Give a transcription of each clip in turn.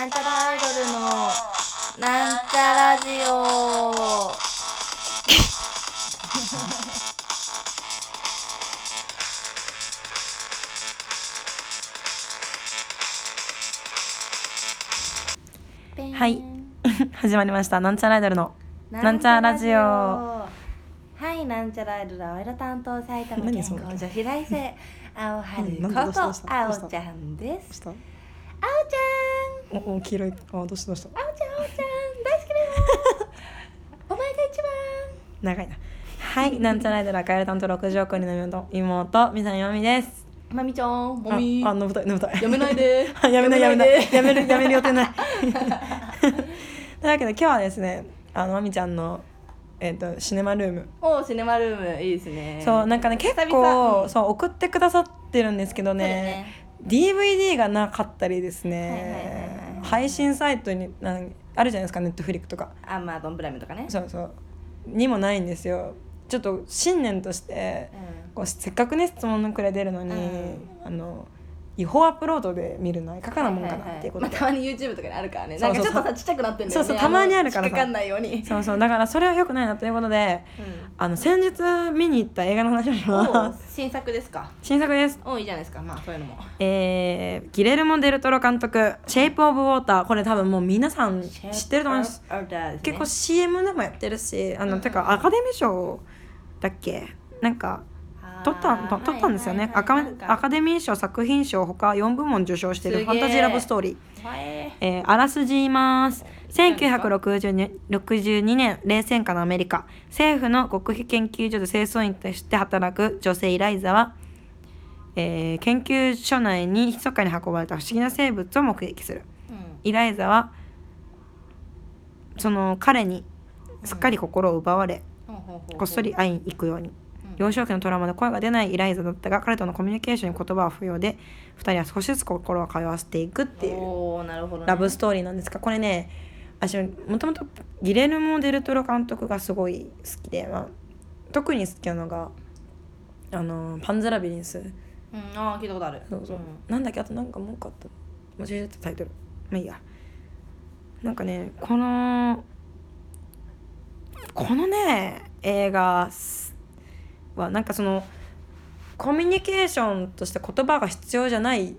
なんちゃらアイドルのなんちゃラジオ。はい。始まりました。なんちゃらアイドルのなんちゃらラジオ。はいなんちゃらアイドル青色担当埼玉県何それ。工女子大生青春何こと青ちゃんです。青ちゃんおお黄色いあどうしたどうした？青ちゃん青ちゃん大好きだよ。お前が一番。長いな。はいなんちゃらアイドル赤色担当六条くんの妹妹みさんよみです。まみちゃんもあみ。あ飲みたい飲みたい。やめないで。あやめないやめないで。やめるやめる予定ない。というわけで今日はですねあのまみちゃんのえっ、とシネマルーム。おシネマルームいいですね。そうなんかね結構、うんそう送ってくださってるんですけどね。ね。DVD がなかったりですはいはいはい配信サイトになんあるじゃないですかネットフリックとか。アマゾンプライムとかね。そうそう。にもないんですよ。ちょっと新年としてうこうせっかくね質問のくれてるのに、うん。あの違法アップロードで見るのはいかがなもんかなっていう。ことで、まあ、たまに YouTube とかにあるからね。なんかちょっとさちっちゃくなってんだよね。そうそうたまにあるからさ。かかんないように。そうそう。だからそれは良くないなということであの先日見に行った映画の話をします。新作ですか？新作です。おいいじゃないですか。まあそういうのも。えー、ギレルモ・デルトロ監督「シェイプ・オブ・ウォーター」これ多分もう皆さん知ってると思います。結構 CM でもやってるしあの、うん。てかアカデミー賞だっけ？なんか取ったと取ったんですよね、アカアカデミー賞作品賞ほか4部門受賞しているファンタジーラブストーリー、ええーあらすじ言います。1962年冷戦下のアメリカ。政府の極秘研究所で清掃員として働く女性イライザは、えー研究所内に密かに運ばれた不思議な生物を目撃する。うん。イライザはその彼にすっかり心を奪われほうほうほうほう。こっそり会いに行くように。うん幼少期のトラウマで声が出ないイライザだったが彼とのコミュニケーションに言葉は不要で2人は少しずつ心を通わせていくっていうラブストーリーなんですがこれね私もともとギレルモ・デルトロ監督がすごい好きで、まあ、特に好きなのがあのパンズラビリンス。うんああ聞いたことある。そうそう、ん。なんだっけ？あとなんかもう一個あった。間違えたタイトル。まあいいや。なんかねこのこのね映画はなんかそのコミュニケーションとして言葉が必要じゃない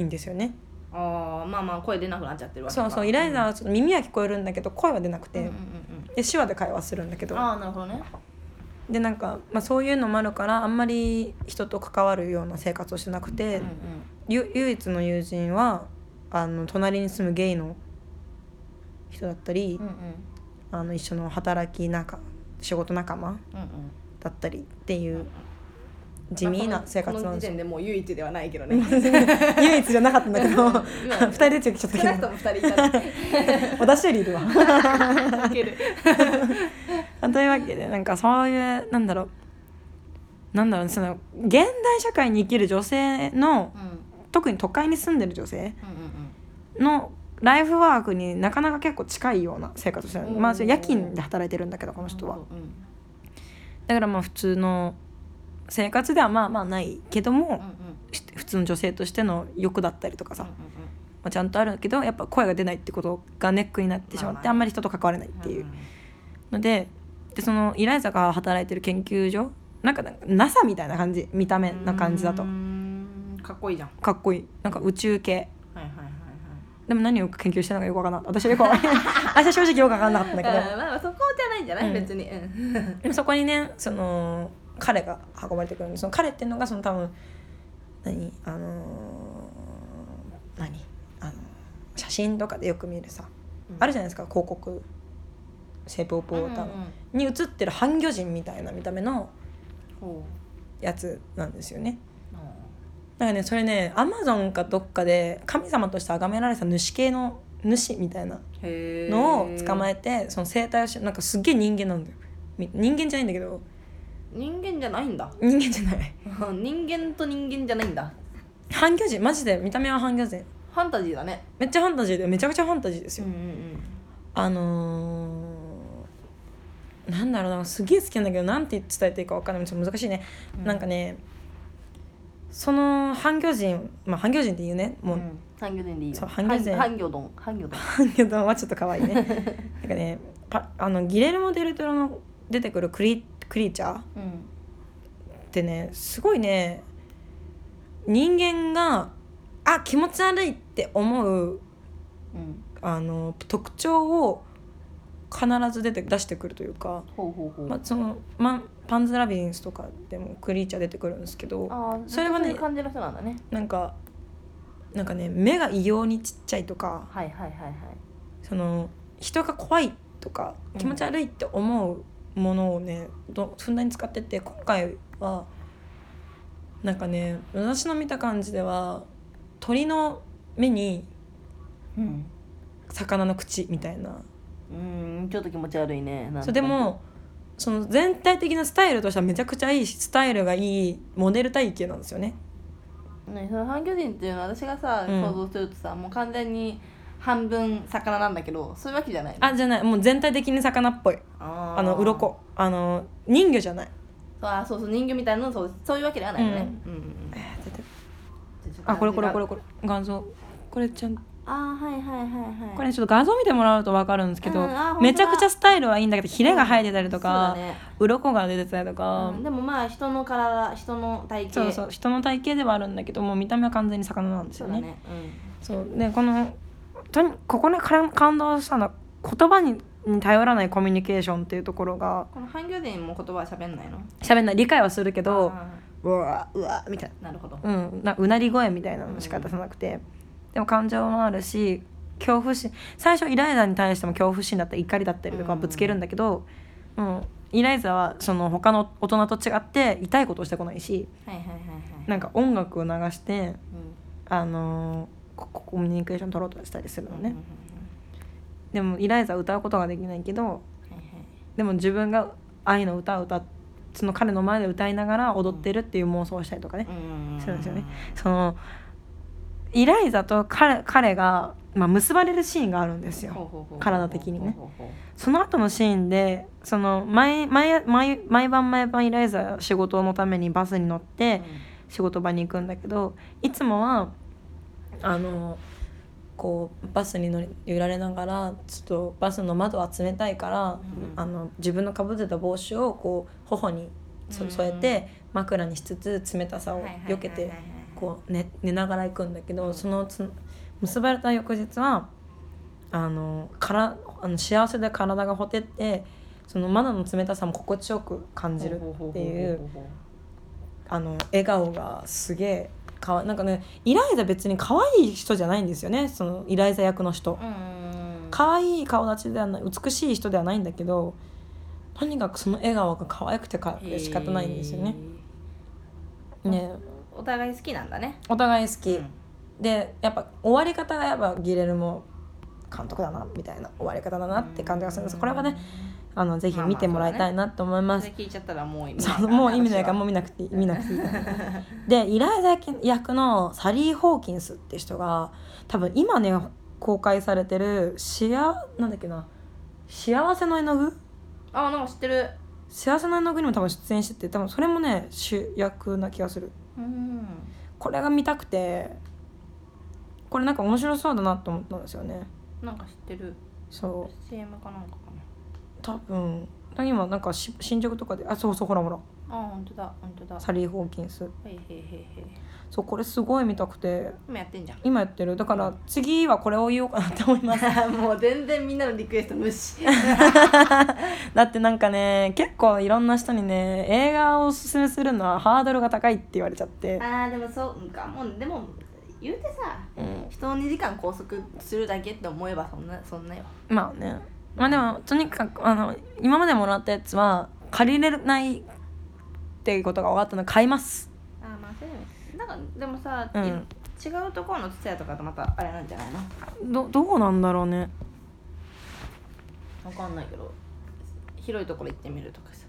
んですよね。ああまあまあ声出なくなっちゃってるわけそうそうイライザはちょっと耳は聞こえるんだけど声は出なくて、うんうんうん。で手話で会話するんだけど。うんああなるほどね。でなんか、まあ、そういうのもあるからあんまり人と関わるような生活をしてなくて、うんうん。ゆ唯一の友人はあの隣に住むゲイの人だったり、うんうん。あの一緒の働き仲仕事仲間うんうんだったりっていう地味な生活なんですよ。点でもう唯一ではないけどね。唯一じゃなかったんだけど。今二人でちょっと少なくとも二人いた。ね私よりいるわ。というわけでなんかそういうなんだろうなんだろうねその現代社会に生きる女性のうん。うん特に都会に住んでる女性うんうんのライフワークになかなか結構近いような生活をしてる。うんまあ夜勤で働いてるんだけどこの人は。うんうんだからまあ普通の生活ではまあまあないけども、うんうん。し普通の女性としての欲だったりとかさ、うんうんまあ、ちゃんとあるけどやっぱ声が出ないってことがネックになってしまって、まあまあ。あんまり人と関われないっていう。うんのででそのイライザが働いてる研究所なんかなんか NASA みたいな感じ見た目な感じだと。かっこいいじゃん。かっこいい。なんか宇宙系。はいはいはいはい。でも何を研究してるのかよくわからん私はよくわかんない。私は正直よくわかんなかったんだけど。うんまあそこないんじゃない、うん。別に、うん、でもそこにねその彼が運ばれてくるんでその彼っていうのがその多分何？あのー何？あの写真とかでよく見るさ、うん。あるじゃないですか広告。シェイプオブウォーターに写ってる半魚人みたいな見た目のほやつなんですよね。うだからねそれねアマゾンかどっかで神様として崇められた主系の主みたいなのを捕まええてその生態をしなんかすっげえ人間なんだよ。み人間じゃないんだけど。人間じゃないんだ。人間じゃない。人間と人間じゃないんだ。半魚人。マジで？見た目は半魚人。ファンタジーだね。めっちゃファンタジーでめちゃくちゃファンタジーですよ、うんうんあのー、なんだろうな。すげえ好きなんだけどなんて伝えていいか分かんない。ちょっと難しいね、うん。なんかねその半魚人まあ半魚人って言うね。もう、うん。半魚でいいよ。そう半魚で半魚丼。半魚丼。半魚丼はちょっと可愛いね。なんかねパあのギレルモ・デルトロの出てくるクリクリーチャーうんってねすごいね人間があ気持ち悪いって思ううん。あの特徴を必ず出て出してくるというか、ほうほうほう、まあ、その、ま、パンズ・ラビリンスとかでもクリーチャー出てくるんですけどそれはね感じの人なんだね。なんかなんかね目が異様にちっちゃいとかはいはいはいはい。その人が怖いとかうん。気持ち悪いって思うものをねどふんだんに使ってて今回はなんかね私の見た感じでは鳥の目にうん。魚の口みたいな。うんちょっと気持ち悪いね。そうでもその全体的なスタイルとしてはめちゃくちゃいいしスタイルがいいモデル体型なんですよね。ね、その半魚人っていうのは私がさ、うん。想像するとさもう完全に半分魚なんだけどそういうわけじゃないの？あじゃない。もう全体的に魚っぽい。ああの鱗。あの人魚じゃない。そうあそうそう人魚みたいなのそうそういうわけではないのね、うん。うん。うんあこれこれこれこれ。画像これちゃんあーはいはいはいはい。これねちょっと画像見てもらうと分かるんですけど、うんめちゃくちゃスタイルはいいんだけどヒレが生えてたりとそうかだ、ね。鱗が出てたりとか、うんでもまあ人の体人の体型。そうそう人の体型ではあるんだけどもう見た目は完全に魚なんですよね。そうだねそう。でこのとにここに感動したのは言葉にに頼らないコミュニケーションっていうところがこの半魚人も言葉は喋んないの？喋んない。理解はするけどあうわうわみたいーなるほど。な,、うん、なうなり声みたいなのしか出さなくて、でも感情もあるし恐怖心最初イライザに対しても恐怖心だったり怒りだったりとかうんぶつけるんだけど、うんイライザはその他の大人と違って痛いことをしてこないしはいはいはいはい。なんか音楽を流してうん。あのーココミュニケーション取ろうとしたりするのね、うんうんうんでもイライザは歌うことができないけどはいはい。でも自分が愛の歌を歌っその彼の前で歌いながら踊ってるっていう妄想をしたりとかね、うんそうですよね。そのイライザと彼彼が、まあ、結ばれるシーンがあるんですよ。体的にね。その後のシーンでその毎毎毎毎晩毎晩イライザは仕事のためにバスに乗ってう仕事場に行くんだけどいつもはあのこうバスに乗り揺られながらちょっとバスの窓は冷たいから、うん。あの自分のかぶってた帽子をこう頬に添えて枕にしつつ冷たさを避けてこう寝寝ながら行くんだけどそのつ結ばれた翌日はあのからあの幸せで体がほてってその窓の冷たさも心地よく感じるっていうあの笑顔がすげえかわなんかねイライザ別に可愛い人じゃないんですよねそのイライザ役の人。うん可愛い顔立ちではない美しい人ではないんだけどとにかくその笑顔が可愛くて可愛くて仕方ないんですよね。ねお互い好きなんだね。お互い好き、うん。でやっぱ終わり方がやっぱギレルモ監督だなみたいな終わり方だなって感じがするんです。これはねあのぜひ見てもらいたいなと思います。それ聞いちゃったらもう意味そうもう意味ないからもうう見なくていい見なくていいでイライザ役のサリー・ホーキンスって人が多分今ね公開されてるしあなんだっけな幸せの絵の具？あなんか知ってる。幸せの絵の具にも多分出演してて多分それもね主役な気がするうん。これが見たくてこれなんか面白そうだなと思ったんですよね。なんか知ってる。そう。CM かなんかか多分。今なんかし新宿とかで。あそうそうほらほら。なあ本当だ本当だ。サリー・ホーキンス。はいへいへいへい。そうこれすごい見たくて。今やってんじゃん。今やってる。だから次はこれを言おうかなって思います。もう全然みんなのリクエスト無視。だってなんかね結構いろんな人にね映画をおすすめするのはハードルが高いって言われちゃって。あーでもそうか。もうでも言うてさうん。人を2時間拘束するだけって思えばそんなそんなよ。まあね。まあでもとにかくあの今までもらったやつは借りれないっていうことが分かったので買います。あーまあそういうのなんかでもさ、うん。い違うところのツヤとかとまたあれなんじゃないの？どどうなんだろうね。わかんないけど広いところ行ってみるとかさ。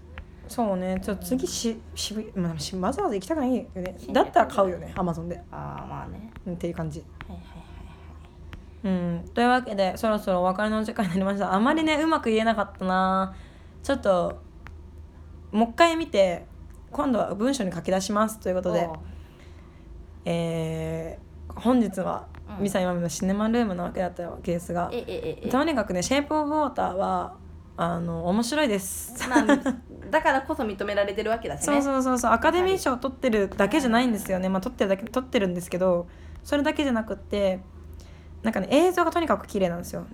そうね。ちょっと次し渋い、まあ、しわざわざ行きたくないよね。新だったら買うよねアマゾンで、ああまあね。うん、っていう感じ。はいはいはい。うん、というわけでそろそろお別れの時間になりました。あまりねうまく言えなかったな。ちょっともう一回見て今度は文章に書き出しますということでえー本日はうん。ミサイマミのシネマルームなわけだったわけですがとにかくね「シェイプ・オブ・ウォーターは」あの面白いです。まあだからこそ認められてるわけだしね。そうそうそうそう。アカデミー賞を取ってるだけじゃないんですよね。まあ取ってるだけ取ってるんですけどそれだけじゃなくってなんかね映像がとにかく綺麗なんですよ。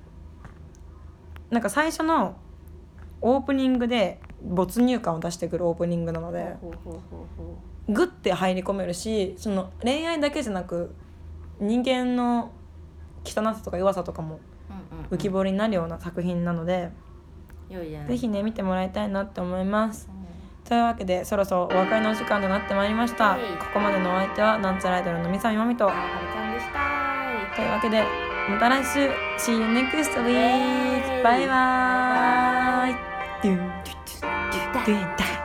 なんか最初のオープニングで没入感を出してくるオープニングなのでグッて入り込めるしその恋愛だけじゃなく人間の汚さとか弱さとかもうんうんうん。浮き彫りになるような作品なので、良いじゃないぜひね見てもらいたいなって思います。うん。というわけでそろそろお別れのお時間となってまいりました、はい。ここまでのお相手はなんちゃらアイドルのみさみまみと。あはるちゃんでしたというわけでまた来週。See you next week イ。バイバーイドゥ